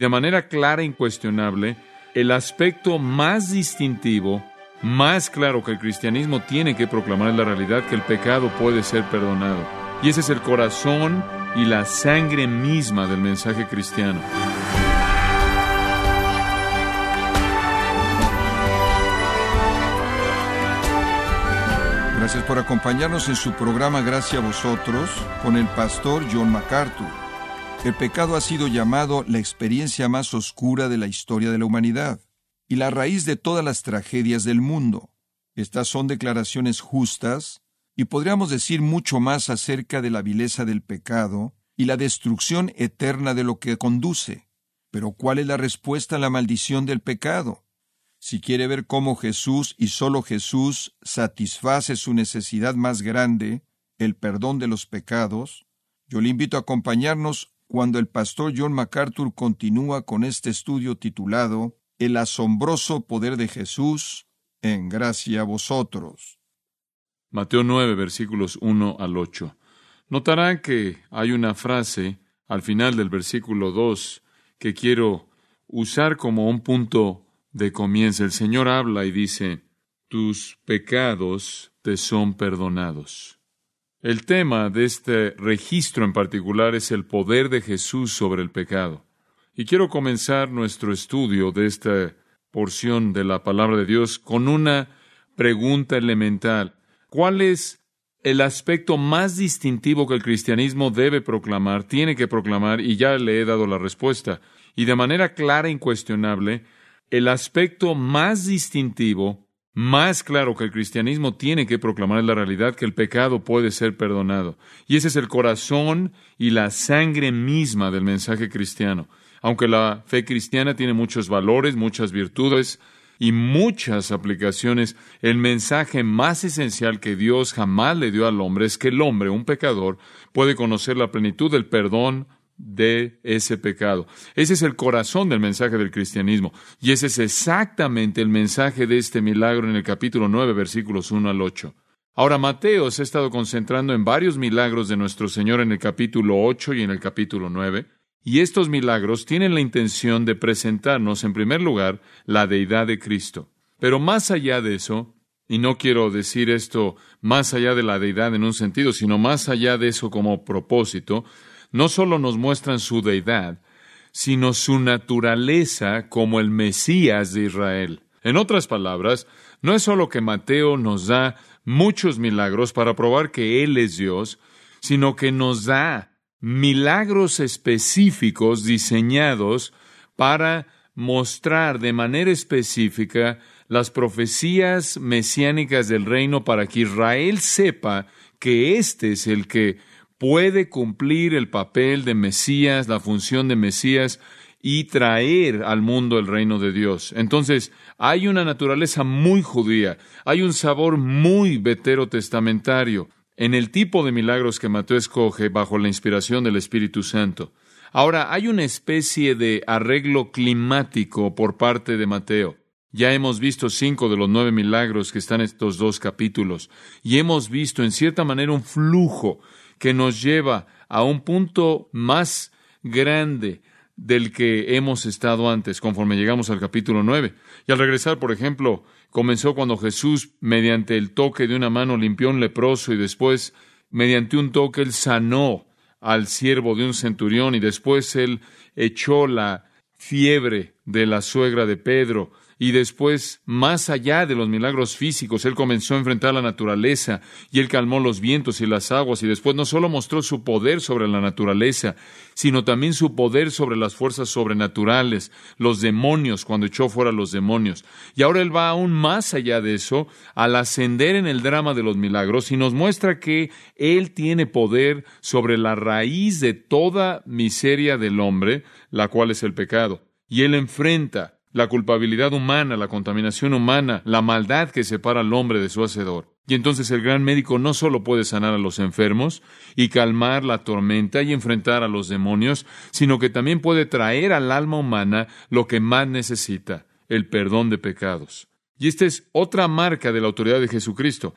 de manera clara e incuestionable el aspecto más distintivo, más claro que el cristianismo tiene que proclamar es la realidad que el pecado puede ser perdonado. Y ese es el corazón y la sangre misma del mensaje cristiano. Gracias por acompañarnos en su programa Gracias a vosotros con el pastor John MacArthur. El pecado ha sido llamado la experiencia más oscura de la historia de la humanidad y la raíz de todas las tragedias del mundo. Estas son declaraciones justas y podríamos decir mucho más acerca de la vileza del pecado y la destrucción eterna de lo que conduce. Pero ¿cuál es la respuesta a la maldición del pecado? Si quiere ver cómo Jesús y solo Jesús satisface su necesidad más grande, el perdón de los pecados, yo le invito a acompañarnos cuando el pastor John MacArthur continúa con este estudio titulado El asombroso poder de Jesús en gracia a vosotros. Mateo 9, versículos 1 al 8. Notarán que hay una frase al final del versículo 2 que quiero usar como un punto de comienzo. El Señor habla y dice, tus pecados te son perdonados. El tema de este registro en particular es el poder de Jesús sobre el pecado. Y quiero comenzar nuestro estudio de esta porción de la palabra de Dios con una pregunta elemental. ¿Cuál es el aspecto más distintivo que el cristianismo debe proclamar, tiene que proclamar, y ya le he dado la respuesta. Y de manera clara e incuestionable, el aspecto más distintivo, más claro que el cristianismo tiene que proclamar es la realidad que el pecado puede ser perdonado. Y ese es el corazón y la sangre misma del mensaje cristiano. Aunque la fe cristiana tiene muchos valores, muchas virtudes, y muchas aplicaciones, el mensaje más esencial que Dios jamás le dio al hombre es que el hombre, un pecador, puede conocer la plenitud del perdón de ese pecado. Ese es el corazón del mensaje del cristianismo. Y ese es exactamente el mensaje de este milagro en el capítulo 9, versículos 1 al 8. Ahora, Mateo se ha estado concentrando en varios milagros de nuestro Señor en el capítulo 8 y en el capítulo 9. Y estos milagros tienen la intención de presentarnos, en primer lugar, la deidad de Cristo. Pero más allá de eso, y no quiero decir esto más allá de la deidad en un sentido, sino más allá de eso como propósito, no solo nos muestran su deidad, sino su naturaleza como el Mesías de Israel. En otras palabras, no es solo que Mateo nos da muchos milagros para probar que Él es Dios, sino que nos da milagros específicos diseñados para mostrar de manera específica las profecías mesiánicas del reino para que Israel sepa que éste es el que puede cumplir el papel de Mesías, la función de Mesías y traer al mundo el reino de Dios. Entonces, hay una naturaleza muy judía, hay un sabor muy veterotestamentario en el tipo de milagros que Mateo escoge bajo la inspiración del Espíritu Santo. Ahora, hay una especie de arreglo climático por parte de Mateo. Ya hemos visto cinco de los nueve milagros que están en estos dos capítulos, y hemos visto en cierta manera un flujo que nos lleva a un punto más grande del que hemos estado antes, conforme llegamos al capítulo nueve. Y al regresar, por ejemplo, comenzó cuando Jesús, mediante el toque de una mano, limpió un leproso y después, mediante un toque, él sanó al siervo de un centurión y después él echó la fiebre de la suegra de Pedro y después, más allá de los milagros físicos, Él comenzó a enfrentar la naturaleza y Él calmó los vientos y las aguas y después no solo mostró su poder sobre la naturaleza, sino también su poder sobre las fuerzas sobrenaturales, los demonios, cuando echó fuera los demonios. Y ahora Él va aún más allá de eso, al ascender en el drama de los milagros y nos muestra que Él tiene poder sobre la raíz de toda miseria del hombre, la cual es el pecado. Y Él enfrenta la culpabilidad humana, la contaminación humana, la maldad que separa al hombre de su hacedor. Y entonces el gran médico no solo puede sanar a los enfermos y calmar la tormenta y enfrentar a los demonios, sino que también puede traer al alma humana lo que más necesita, el perdón de pecados. Y esta es otra marca de la autoridad de Jesucristo.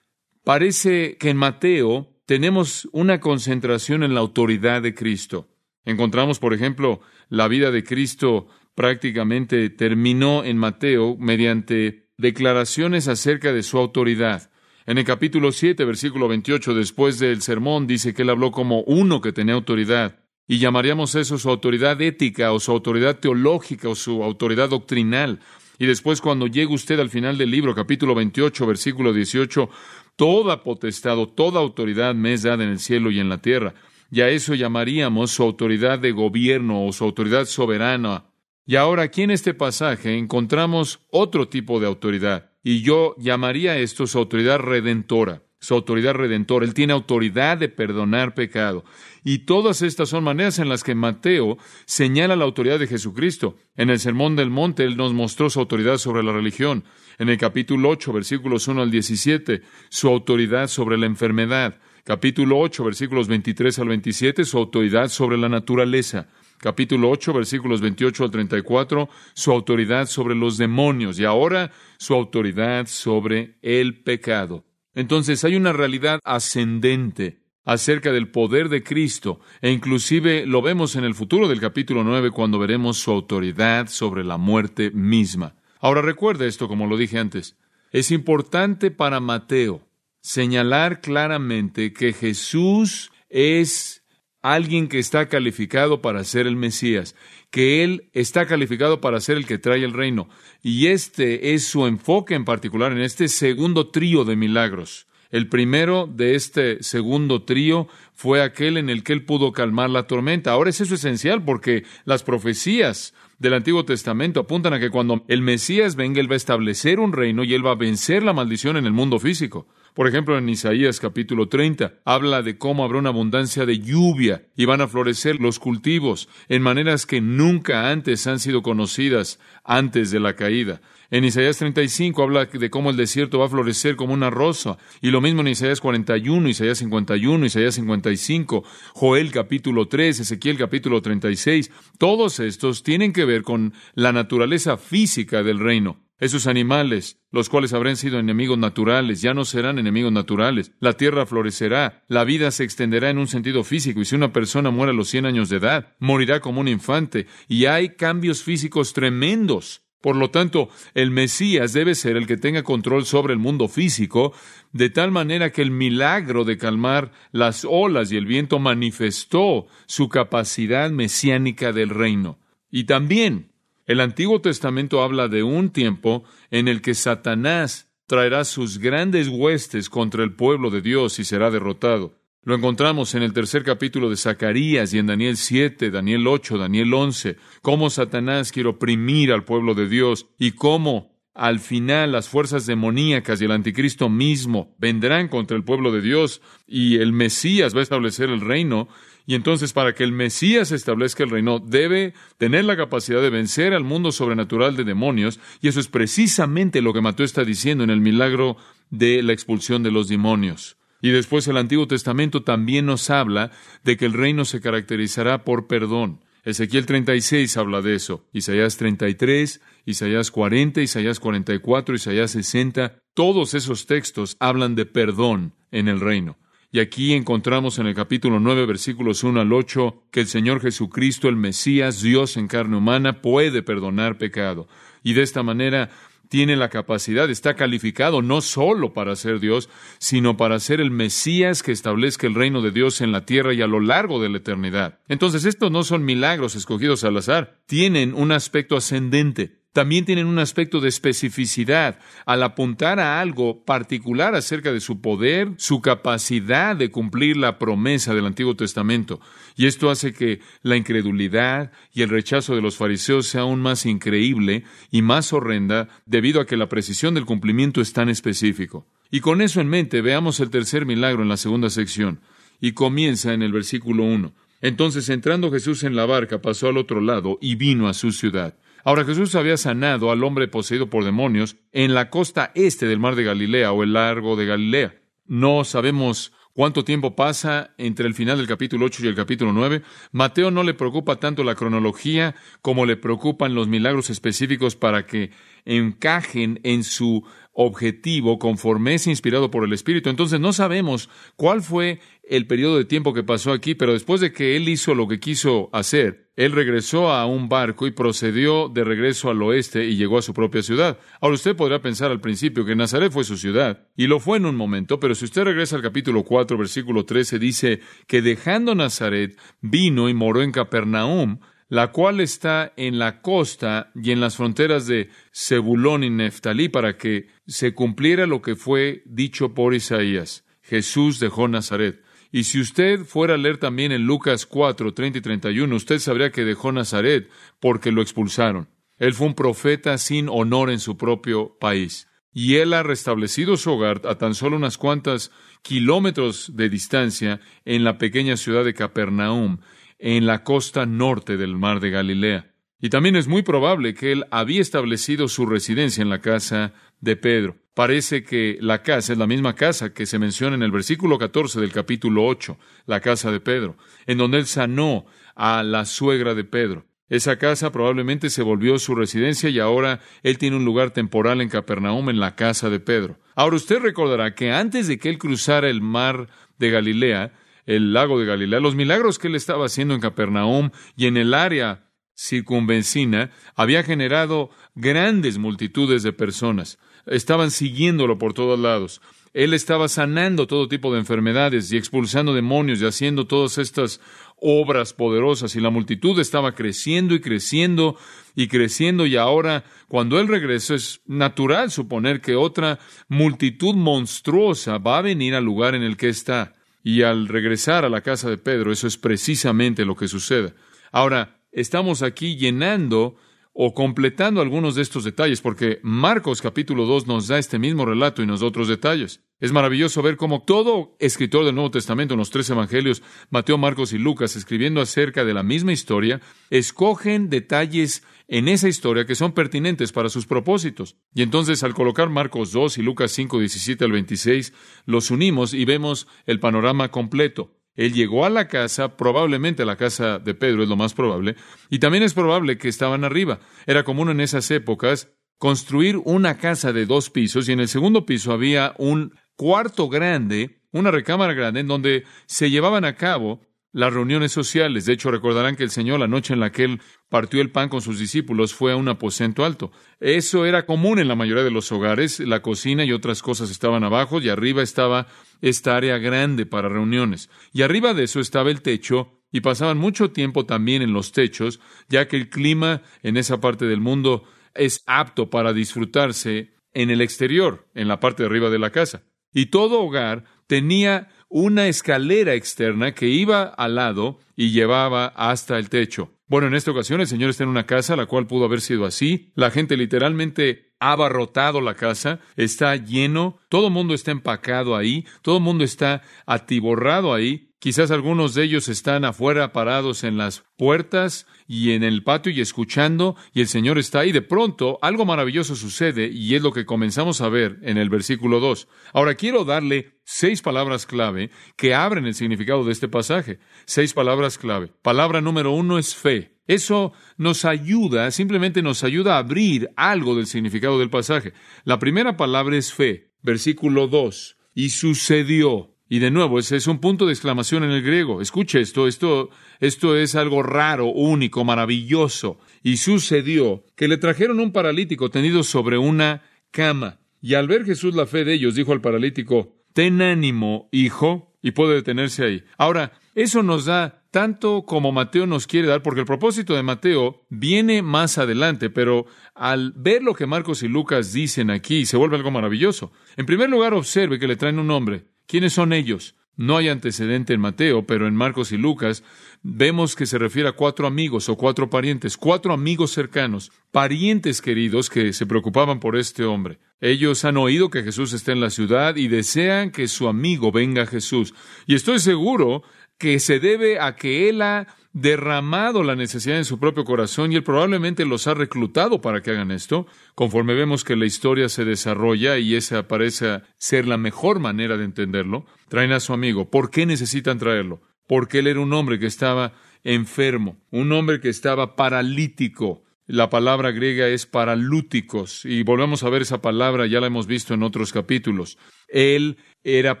Parece que en Mateo tenemos una concentración en la autoridad de Cristo. Encontramos, por ejemplo, la vida de Cristo prácticamente terminó en Mateo mediante declaraciones acerca de su autoridad. En el capítulo 7, versículo 28, después del sermón, dice que él habló como uno que tenía autoridad. Y llamaríamos eso su autoridad ética o su autoridad teológica o su autoridad doctrinal. Y después cuando llega usted al final del libro, capítulo 28, versículo 18, toda potestad o toda autoridad me es dada en el cielo y en la tierra. Y a eso llamaríamos su autoridad de gobierno o su autoridad soberana. Y ahora aquí en este pasaje encontramos otro tipo de autoridad. Y yo llamaría esto su autoridad redentora su autoridad redentora. Él tiene autoridad de perdonar pecado. Y todas estas son maneras en las que Mateo señala la autoridad de Jesucristo. En el Sermón del Monte, Él nos mostró su autoridad sobre la religión. En el capítulo 8, versículos 1 al 17, su autoridad sobre la enfermedad. Capítulo 8, versículos 23 al 27, su autoridad sobre la naturaleza. Capítulo 8, versículos 28 al 34, su autoridad sobre los demonios. Y ahora, su autoridad sobre el pecado. Entonces hay una realidad ascendente acerca del poder de Cristo, e inclusive lo vemos en el futuro del capítulo 9 cuando veremos su autoridad sobre la muerte misma. Ahora recuerde esto como lo dije antes. Es importante para Mateo señalar claramente que Jesús es alguien que está calificado para ser el Mesías, que Él está calificado para ser el que trae el reino. Y este es su enfoque en particular en este segundo trío de milagros. El primero de este segundo trío fue aquel en el que Él pudo calmar la tormenta. Ahora es eso esencial porque las profecías del Antiguo Testamento apuntan a que cuando el Mesías venga, Él va a establecer un reino y Él va a vencer la maldición en el mundo físico. Por ejemplo, en Isaías capítulo 30 habla de cómo habrá una abundancia de lluvia y van a florecer los cultivos en maneras que nunca antes han sido conocidas antes de la caída. En Isaías 35 habla de cómo el desierto va a florecer como una rosa. Y lo mismo en Isaías 41, Isaías 51, Isaías 55, Joel capítulo 3, Ezequiel capítulo 36. Todos estos tienen que ver con la naturaleza física del reino. Esos animales, los cuales habrán sido enemigos naturales, ya no serán enemigos naturales. La tierra florecerá, la vida se extenderá en un sentido físico, y si una persona muere a los 100 años de edad, morirá como un infante, y hay cambios físicos tremendos. Por lo tanto, el Mesías debe ser el que tenga control sobre el mundo físico, de tal manera que el milagro de calmar las olas y el viento manifestó su capacidad mesiánica del reino. Y también el Antiguo Testamento habla de un tiempo en el que Satanás traerá sus grandes huestes contra el pueblo de Dios y será derrotado. Lo encontramos en el tercer capítulo de Zacarías y en Daniel 7, Daniel 8, Daniel 11, cómo Satanás quiere oprimir al pueblo de Dios y cómo al final las fuerzas demoníacas y el anticristo mismo vendrán contra el pueblo de Dios y el Mesías va a establecer el reino y entonces para que el Mesías establezca el reino, debe tener la capacidad de vencer al mundo sobrenatural de demonios, y eso es precisamente lo que Mateo está diciendo en el milagro de la expulsión de los demonios. Y después el Antiguo Testamento también nos habla de que el reino se caracterizará por perdón. Ezequiel 36 habla de eso, Isaías 33, Isaías 40, Isaías 44, Isaías 60, todos esos textos hablan de perdón en el reino. Y aquí encontramos en el capítulo 9, versículos 1 al 8, que el Señor Jesucristo, el Mesías, Dios en carne humana, puede perdonar pecado. Y de esta manera tiene la capacidad, está calificado no solo para ser Dios, sino para ser el Mesías que establezca el reino de Dios en la tierra y a lo largo de la eternidad. Entonces, estos no son milagros escogidos al azar, tienen un aspecto ascendente también tienen un aspecto de especificidad al apuntar a algo particular acerca de su poder, su capacidad de cumplir la promesa del Antiguo Testamento. Y esto hace que la incredulidad y el rechazo de los fariseos sea aún más increíble y más horrenda debido a que la precisión del cumplimiento es tan específico. Y con eso en mente, veamos el tercer milagro en la segunda sección. Y comienza en el versículo 1. Entonces, entrando Jesús en la barca, pasó al otro lado y vino a su ciudad. Ahora Jesús había sanado al hombre poseído por demonios en la costa este del mar de Galilea o el largo de Galilea. No sabemos cuánto tiempo pasa entre el final del capítulo 8 y el capítulo 9. Mateo no le preocupa tanto la cronología como le preocupan los milagros específicos para que encajen en su objetivo conforme es inspirado por el Espíritu. Entonces no sabemos cuál fue el periodo de tiempo que pasó aquí, pero después de que él hizo lo que quiso hacer, él regresó a un barco y procedió de regreso al oeste y llegó a su propia ciudad. Ahora usted podrá pensar al principio que Nazaret fue su ciudad, y lo fue en un momento, pero si usted regresa al capítulo 4, versículo 13, dice que dejando Nazaret, vino y moró en Capernaum, la cual está en la costa y en las fronteras de Zebulón y Neftalí, para que se cumpliera lo que fue dicho por Isaías. Jesús dejó Nazaret. Y si usted fuera a leer también en Lucas 4, 30 y 31, usted sabría que dejó Nazaret porque lo expulsaron. Él fue un profeta sin honor en su propio país. Y él ha restablecido su hogar a tan solo unas cuantas kilómetros de distancia en la pequeña ciudad de Capernaum, en la costa norte del mar de Galilea. Y también es muy probable que él había establecido su residencia en la casa de Pedro. Parece que la casa es la misma casa que se menciona en el versículo 14 del capítulo 8, la casa de Pedro, en donde él sanó a la suegra de Pedro. Esa casa probablemente se volvió su residencia y ahora él tiene un lugar temporal en Capernaum en la casa de Pedro. Ahora usted recordará que antes de que él cruzara el mar de Galilea, el lago de Galilea, los milagros que él estaba haciendo en Capernaum y en el área circunvencina había generado grandes multitudes de personas. Estaban siguiéndolo por todos lados. Él estaba sanando todo tipo de enfermedades y expulsando demonios y haciendo todas estas obras poderosas y la multitud estaba creciendo y creciendo y creciendo y ahora cuando Él regresó es natural suponer que otra multitud monstruosa va a venir al lugar en el que está. Y al regresar a la casa de Pedro, eso es precisamente lo que sucede. Ahora, estamos aquí llenando o completando algunos de estos detalles, porque Marcos capítulo 2 nos da este mismo relato y nos da otros detalles. Es maravilloso ver cómo todo escritor del Nuevo Testamento en los tres evangelios, Mateo, Marcos y Lucas, escribiendo acerca de la misma historia, escogen detalles en esa historia que son pertinentes para sus propósitos. Y entonces al colocar Marcos 2 y Lucas 5, 17 al 26, los unimos y vemos el panorama completo. Él llegó a la casa, probablemente a la casa de Pedro es lo más probable, y también es probable que estaban arriba. Era común en esas épocas construir una casa de dos pisos y en el segundo piso había un cuarto grande, una recámara grande en donde se llevaban a cabo las reuniones sociales. De hecho, recordarán que el Señor, la noche en la que Él partió el pan con sus discípulos, fue a un aposento alto. Eso era común en la mayoría de los hogares. La cocina y otras cosas estaban abajo y arriba estaba esta área grande para reuniones. Y arriba de eso estaba el techo y pasaban mucho tiempo también en los techos, ya que el clima en esa parte del mundo es apto para disfrutarse en el exterior, en la parte de arriba de la casa. Y todo hogar tenía una escalera externa que iba al lado y llevaba hasta el techo. Bueno, en esta ocasión el Señor está en una casa, la cual pudo haber sido así. La gente literalmente ha abarrotado la casa, está lleno, todo el mundo está empacado ahí, todo el mundo está atiborrado ahí. Quizás algunos de ellos están afuera parados en las puertas y en el patio y escuchando, y el Señor está ahí. De pronto, algo maravilloso sucede y es lo que comenzamos a ver en el versículo 2. Ahora quiero darle seis palabras clave que abren el significado de este pasaje. Seis palabras clave. Palabra número uno es fe. Eso nos ayuda, simplemente nos ayuda a abrir algo del significado del pasaje. La primera palabra es fe. Versículo 2. Y sucedió. Y de nuevo, ese es un punto de exclamación en el griego. Escuche esto, esto, esto es algo raro, único, maravilloso. Y sucedió que le trajeron un paralítico tendido sobre una cama. Y al ver Jesús la fe de ellos, dijo al paralítico, ten ánimo, hijo, y puede detenerse ahí. Ahora, eso nos da tanto como Mateo nos quiere dar, porque el propósito de Mateo viene más adelante, pero al ver lo que Marcos y Lucas dicen aquí, se vuelve algo maravilloso. En primer lugar, observe que le traen un nombre. ¿Quiénes son ellos? No hay antecedente en Mateo, pero en Marcos y Lucas vemos que se refiere a cuatro amigos o cuatro parientes, cuatro amigos cercanos, parientes queridos que se preocupaban por este hombre. Ellos han oído que Jesús está en la ciudad y desean que su amigo venga a Jesús. Y estoy seguro que se debe a que él ha derramado la necesidad en su propio corazón y él probablemente los ha reclutado para que hagan esto. Conforme vemos que la historia se desarrolla y esa parece ser la mejor manera de entenderlo, traen a su amigo. ¿Por qué necesitan traerlo? Porque él era un hombre que estaba enfermo, un hombre que estaba paralítico. La palabra griega es paralúticos y volvemos a ver esa palabra, ya la hemos visto en otros capítulos. Él era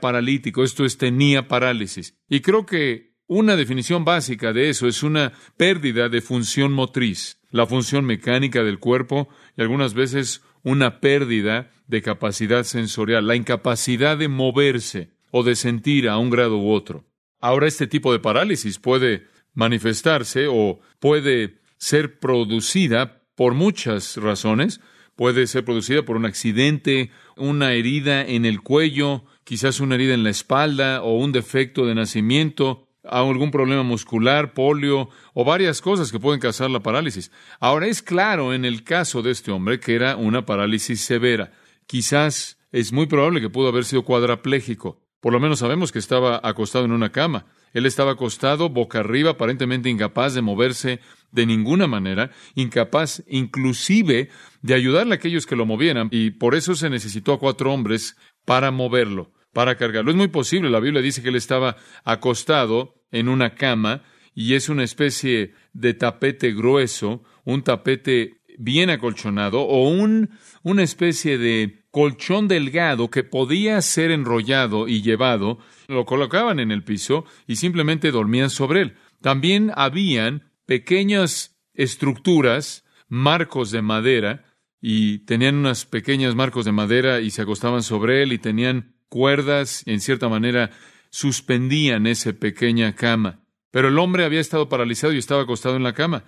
paralítico, esto es, tenía parálisis. Y creo que una definición básica de eso es una pérdida de función motriz, la función mecánica del cuerpo y algunas veces una pérdida de capacidad sensorial, la incapacidad de moverse o de sentir a un grado u otro. Ahora este tipo de parálisis puede manifestarse o puede ser producida por muchas razones. Puede ser producida por un accidente, una herida en el cuello, quizás una herida en la espalda o un defecto de nacimiento, algún problema muscular, polio o varias cosas que pueden causar la parálisis. Ahora es claro en el caso de este hombre que era una parálisis severa. Quizás es muy probable que pudo haber sido cuadraplégico. Por lo menos sabemos que estaba acostado en una cama. Él estaba acostado boca arriba, aparentemente incapaz de moverse de ninguna manera, incapaz inclusive de ayudarle a aquellos que lo movieran, y por eso se necesitó a cuatro hombres para moverlo, para cargarlo. Es muy posible, la Biblia dice que él estaba acostado en una cama, y es una especie de tapete grueso, un tapete bien acolchonado, o un, una especie de colchón delgado que podía ser enrollado y llevado, lo colocaban en el piso y simplemente dormían sobre él. También habían pequeñas estructuras, marcos de madera, y tenían unas pequeñas marcos de madera y se acostaban sobre él y tenían cuerdas y en cierta manera suspendían esa pequeña cama. Pero el hombre había estado paralizado y estaba acostado en la cama.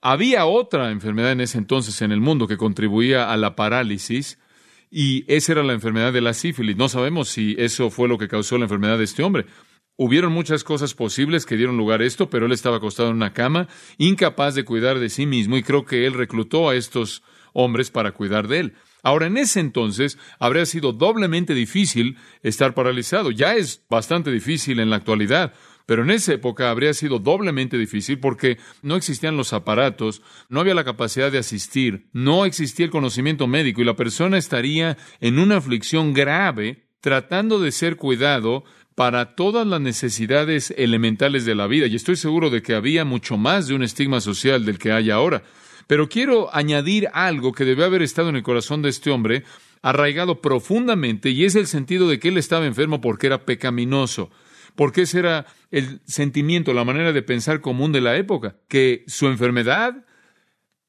Había otra enfermedad en ese entonces en el mundo que contribuía a la parálisis, y esa era la enfermedad de la sífilis. No sabemos si eso fue lo que causó la enfermedad de este hombre. Hubieron muchas cosas posibles que dieron lugar a esto, pero él estaba acostado en una cama, incapaz de cuidar de sí mismo, y creo que él reclutó a estos hombres para cuidar de él. Ahora, en ese entonces habría sido doblemente difícil estar paralizado. Ya es bastante difícil en la actualidad, pero en esa época habría sido doblemente difícil porque no existían los aparatos, no había la capacidad de asistir, no existía el conocimiento médico y la persona estaría en una aflicción grave tratando de ser cuidado para todas las necesidades elementales de la vida. Y estoy seguro de que había mucho más de un estigma social del que hay ahora. Pero quiero añadir algo que debe haber estado en el corazón de este hombre, arraigado profundamente, y es el sentido de que él estaba enfermo porque era pecaminoso. Porque ese era el sentimiento, la manera de pensar común de la época, que su enfermedad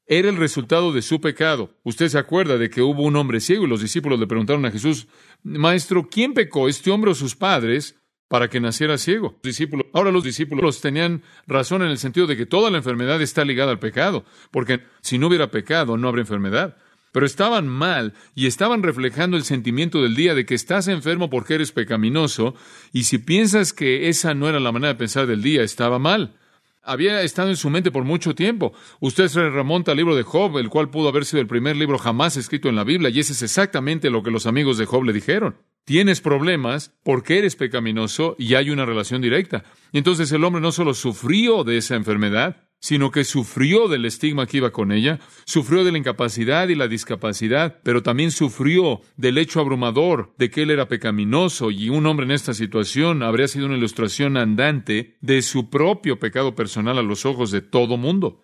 era el resultado de su pecado. Usted se acuerda de que hubo un hombre ciego y los discípulos le preguntaron a Jesús, Maestro, ¿quién pecó, este hombre o sus padres, para que naciera ciego? discípulos, ahora los discípulos tenían razón en el sentido de que toda la enfermedad está ligada al pecado, porque si no hubiera pecado no habría enfermedad. Pero estaban mal y estaban reflejando el sentimiento del día de que estás enfermo porque eres pecaminoso, y si piensas que esa no era la manera de pensar del día, estaba mal había estado en su mente por mucho tiempo. Usted se remonta al libro de Job, el cual pudo haber sido el primer libro jamás escrito en la Biblia, y ese es exactamente lo que los amigos de Job le dijeron. Tienes problemas porque eres pecaminoso y hay una relación directa. Y entonces el hombre no solo sufrió de esa enfermedad, sino que sufrió del estigma que iba con ella, sufrió de la incapacidad y la discapacidad, pero también sufrió del hecho abrumador de que él era pecaminoso y un hombre en esta situación habría sido una ilustración andante de su propio pecado personal a los ojos de todo mundo.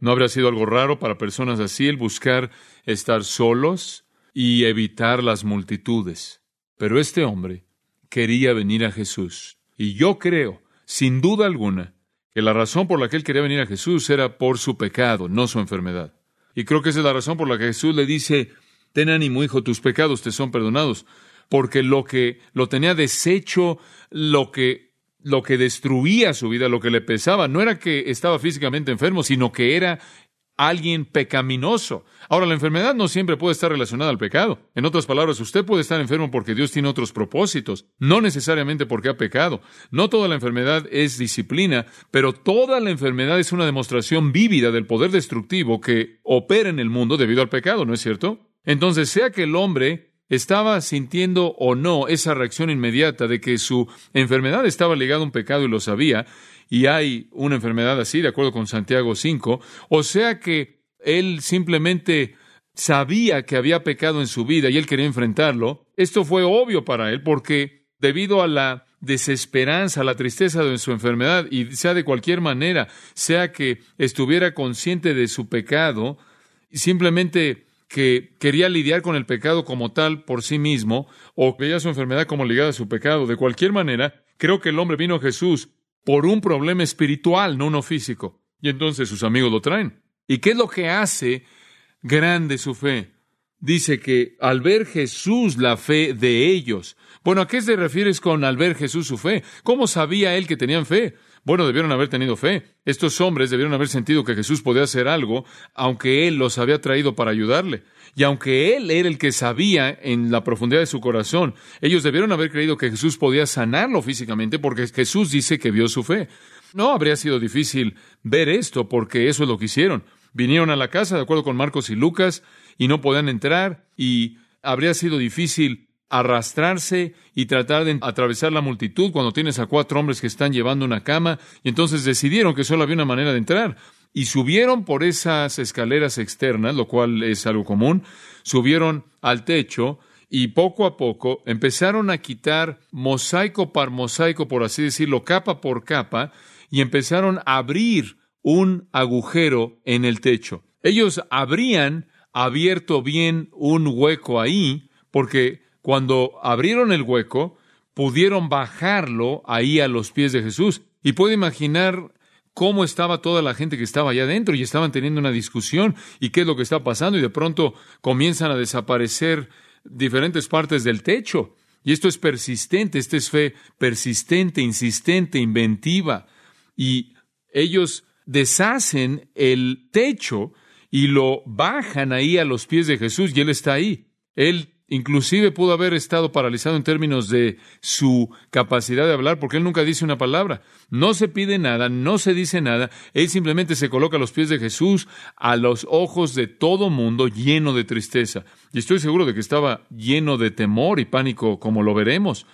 ¿No habría sido algo raro para personas así el buscar estar solos y evitar las multitudes? Pero este hombre quería venir a Jesús. Y yo creo, sin duda alguna, que la razón por la que él quería venir a Jesús era por su pecado, no su enfermedad. Y creo que esa es la razón por la que Jesús le dice, ten ánimo, hijo, tus pecados te son perdonados, porque lo que lo tenía deshecho, lo que lo que destruía su vida, lo que le pesaba, no era que estaba físicamente enfermo, sino que era alguien pecaminoso. Ahora, la enfermedad no siempre puede estar relacionada al pecado. En otras palabras, usted puede estar enfermo porque Dios tiene otros propósitos, no necesariamente porque ha pecado. No toda la enfermedad es disciplina, pero toda la enfermedad es una demostración vívida del poder destructivo que opera en el mundo debido al pecado, ¿no es cierto? Entonces, sea que el hombre estaba sintiendo o no esa reacción inmediata de que su enfermedad estaba ligada a un pecado y lo sabía, y hay una enfermedad así, de acuerdo con Santiago 5, o sea que él simplemente sabía que había pecado en su vida y él quería enfrentarlo, esto fue obvio para él porque debido a la desesperanza, la tristeza de su enfermedad, y sea de cualquier manera, sea que estuviera consciente de su pecado, simplemente que quería lidiar con el pecado como tal por sí mismo, o veía su enfermedad como ligada a su pecado, de cualquier manera, creo que el hombre vino a Jesús por un problema espiritual, no uno físico. Y entonces sus amigos lo traen. ¿Y qué es lo que hace grande su fe? Dice que al ver Jesús la fe de ellos. Bueno, ¿a qué se refieres con al ver Jesús su fe? ¿Cómo sabía él que tenían fe? Bueno, debieron haber tenido fe. Estos hombres debieron haber sentido que Jesús podía hacer algo, aunque Él los había traído para ayudarle. Y aunque Él era el que sabía en la profundidad de su corazón, ellos debieron haber creído que Jesús podía sanarlo físicamente, porque Jesús dice que vio su fe. No habría sido difícil ver esto, porque eso es lo que hicieron. Vinieron a la casa, de acuerdo con Marcos y Lucas, y no podían entrar, y habría sido difícil arrastrarse y tratar de atravesar la multitud cuando tienes a cuatro hombres que están llevando una cama, y entonces decidieron que solo había una manera de entrar, y subieron por esas escaleras externas, lo cual es algo común, subieron al techo, y poco a poco empezaron a quitar mosaico por mosaico, por así decirlo, capa por capa, y empezaron a abrir un agujero en el techo. Ellos habrían abierto bien un hueco ahí, porque cuando abrieron el hueco, pudieron bajarlo ahí a los pies de Jesús. Y puede imaginar cómo estaba toda la gente que estaba allá adentro y estaban teniendo una discusión y qué es lo que está pasando y de pronto comienzan a desaparecer diferentes partes del techo. Y esto es persistente, esta es fe persistente, insistente, inventiva. Y ellos deshacen el techo y lo bajan ahí a los pies de Jesús y Él está ahí. Él Inclusive pudo haber estado paralizado en términos de su capacidad de hablar, porque él nunca dice una palabra. No se pide nada, no se dice nada. Él simplemente se coloca a los pies de Jesús, a los ojos de todo mundo, lleno de tristeza. Y estoy seguro de que estaba lleno de temor y pánico, como lo veremos.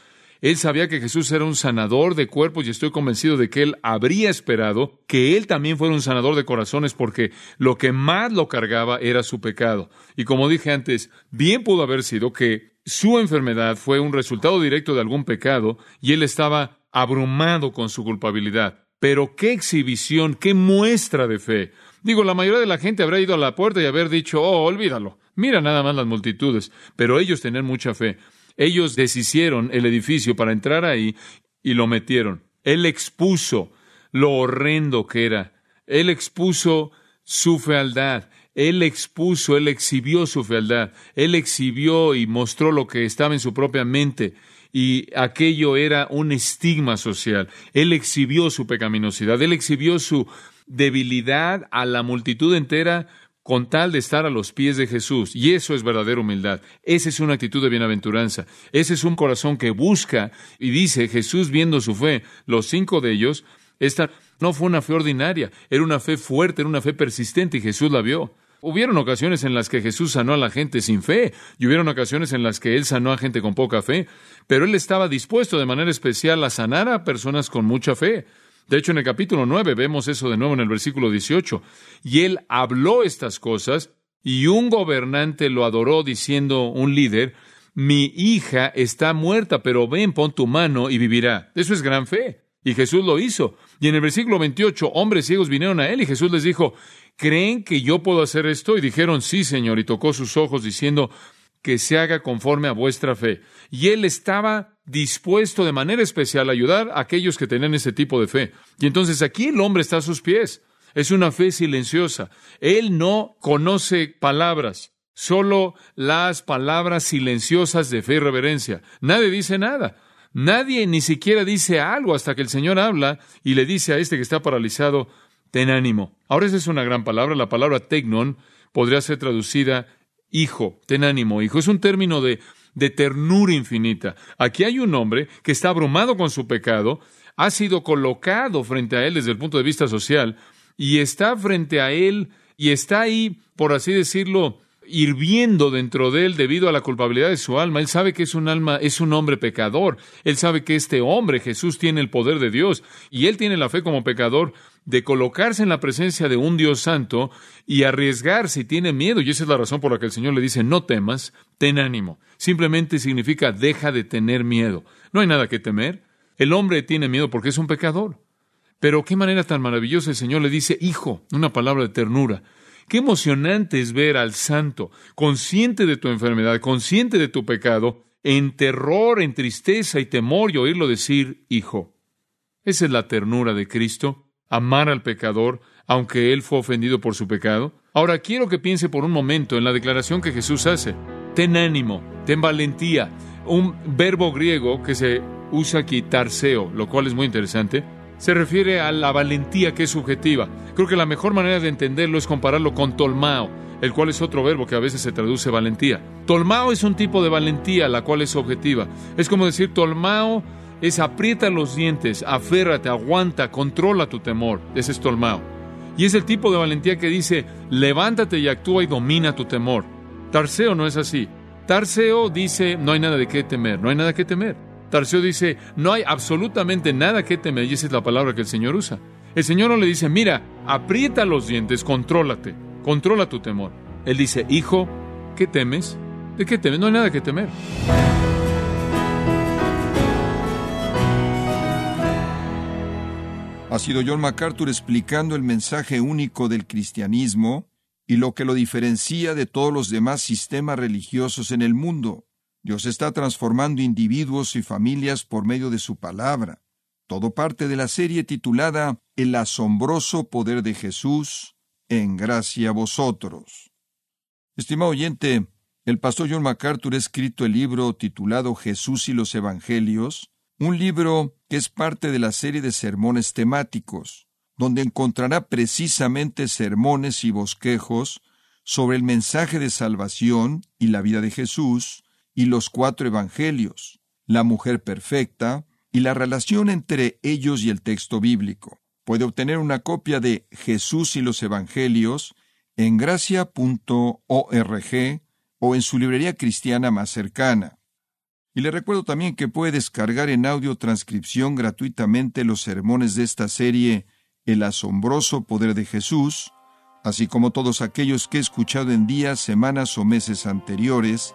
Él sabía que Jesús era un sanador de cuerpos y estoy convencido de que él habría esperado que él también fuera un sanador de corazones porque lo que más lo cargaba era su pecado. Y como dije antes, bien pudo haber sido que su enfermedad fue un resultado directo de algún pecado y él estaba abrumado con su culpabilidad. Pero qué exhibición, qué muestra de fe. Digo, la mayoría de la gente habrá ido a la puerta y haber dicho, oh, olvídalo. Mira nada más las multitudes. Pero ellos tenían mucha fe. Ellos deshicieron el edificio para entrar ahí y lo metieron. Él expuso lo horrendo que era. Él expuso su fealdad. Él expuso, él exhibió su fealdad. Él exhibió y mostró lo que estaba en su propia mente. Y aquello era un estigma social. Él exhibió su pecaminosidad. Él exhibió su debilidad a la multitud entera con tal de estar a los pies de Jesús. Y eso es verdadera humildad. Esa es una actitud de bienaventuranza. Ese es un corazón que busca y dice, Jesús viendo su fe, los cinco de ellos, esta no fue una fe ordinaria, era una fe fuerte, era una fe persistente y Jesús la vio. Hubieron ocasiones en las que Jesús sanó a la gente sin fe y hubieron ocasiones en las que Él sanó a gente con poca fe, pero Él estaba dispuesto de manera especial a sanar a personas con mucha fe. De hecho, en el capítulo 9 vemos eso de nuevo en el versículo 18. Y él habló estas cosas y un gobernante lo adoró diciendo, un líder, mi hija está muerta, pero ven, pon tu mano y vivirá. Eso es gran fe. Y Jesús lo hizo. Y en el versículo 28, hombres ciegos vinieron a él y Jesús les dijo, ¿creen que yo puedo hacer esto? Y dijeron, sí, Señor. Y tocó sus ojos diciendo, que se haga conforme a vuestra fe. Y él estaba dispuesto de manera especial a ayudar a aquellos que tenían ese tipo de fe. Y entonces aquí el hombre está a sus pies. Es una fe silenciosa. Él no conoce palabras, solo las palabras silenciosas de fe y reverencia. Nadie dice nada. Nadie ni siquiera dice algo hasta que el Señor habla y le dice a este que está paralizado, ten ánimo. Ahora esa es una gran palabra. La palabra tegnon podría ser traducida hijo, ten ánimo, hijo. Es un término de, de ternura infinita. Aquí hay un hombre que está abrumado con su pecado, ha sido colocado frente a él desde el punto de vista social y está frente a él y está ahí, por así decirlo, hirviendo dentro de él debido a la culpabilidad de su alma. Él sabe que es un alma, es un hombre pecador. Él sabe que este hombre, Jesús, tiene el poder de Dios y él tiene la fe como pecador de colocarse en la presencia de un Dios santo y arriesgarse y tiene miedo. Y esa es la razón por la que el Señor le dice, no temas, ten ánimo. Simplemente significa deja de tener miedo. No hay nada que temer. El hombre tiene miedo porque es un pecador. Pero qué manera tan maravillosa el Señor le dice, hijo, una palabra de ternura. Qué emocionante es ver al santo, consciente de tu enfermedad, consciente de tu pecado, en terror, en tristeza y temor y oírlo decir, hijo. Esa es la ternura de Cristo, amar al pecador, aunque él fue ofendido por su pecado. Ahora quiero que piense por un momento en la declaración que Jesús hace. Ten ánimo, ten valentía. Un verbo griego que se usa aquí, tarseo, lo cual es muy interesante se refiere a la valentía que es subjetiva. Creo que la mejor manera de entenderlo es compararlo con tolmao, el cual es otro verbo que a veces se traduce valentía. Tolmao es un tipo de valentía, la cual es objetiva. Es como decir, tolmao es aprieta los dientes, aférrate, aguanta, controla tu temor. Ese es tolmao. Y es el tipo de valentía que dice, levántate y actúa y domina tu temor. Tarseo no es así. Tarseo dice, no hay nada de qué temer, no hay nada que temer. Tarcio dice, no hay absolutamente nada que temer, y esa es la palabra que el Señor usa. El Señor no le dice, mira, aprieta los dientes, contrólate, controla tu temor. Él dice, hijo, ¿qué temes? ¿De qué temes? No hay nada que temer. Ha sido John MacArthur explicando el mensaje único del cristianismo y lo que lo diferencia de todos los demás sistemas religiosos en el mundo. Dios está transformando individuos y familias por medio de su palabra. Todo parte de la serie titulada El asombroso poder de Jesús, en gracia a vosotros. Estimado oyente, el pastor John MacArthur ha escrito el libro titulado Jesús y los Evangelios, un libro que es parte de la serie de sermones temáticos, donde encontrará precisamente sermones y bosquejos sobre el mensaje de salvación y la vida de Jesús, y los cuatro evangelios, la mujer perfecta y la relación entre ellos y el texto bíblico. Puede obtener una copia de Jesús y los evangelios en gracia.org o en su librería cristiana más cercana. Y le recuerdo también que puede descargar en audio transcripción gratuitamente los sermones de esta serie El asombroso poder de Jesús, así como todos aquellos que he escuchado en días, semanas o meses anteriores,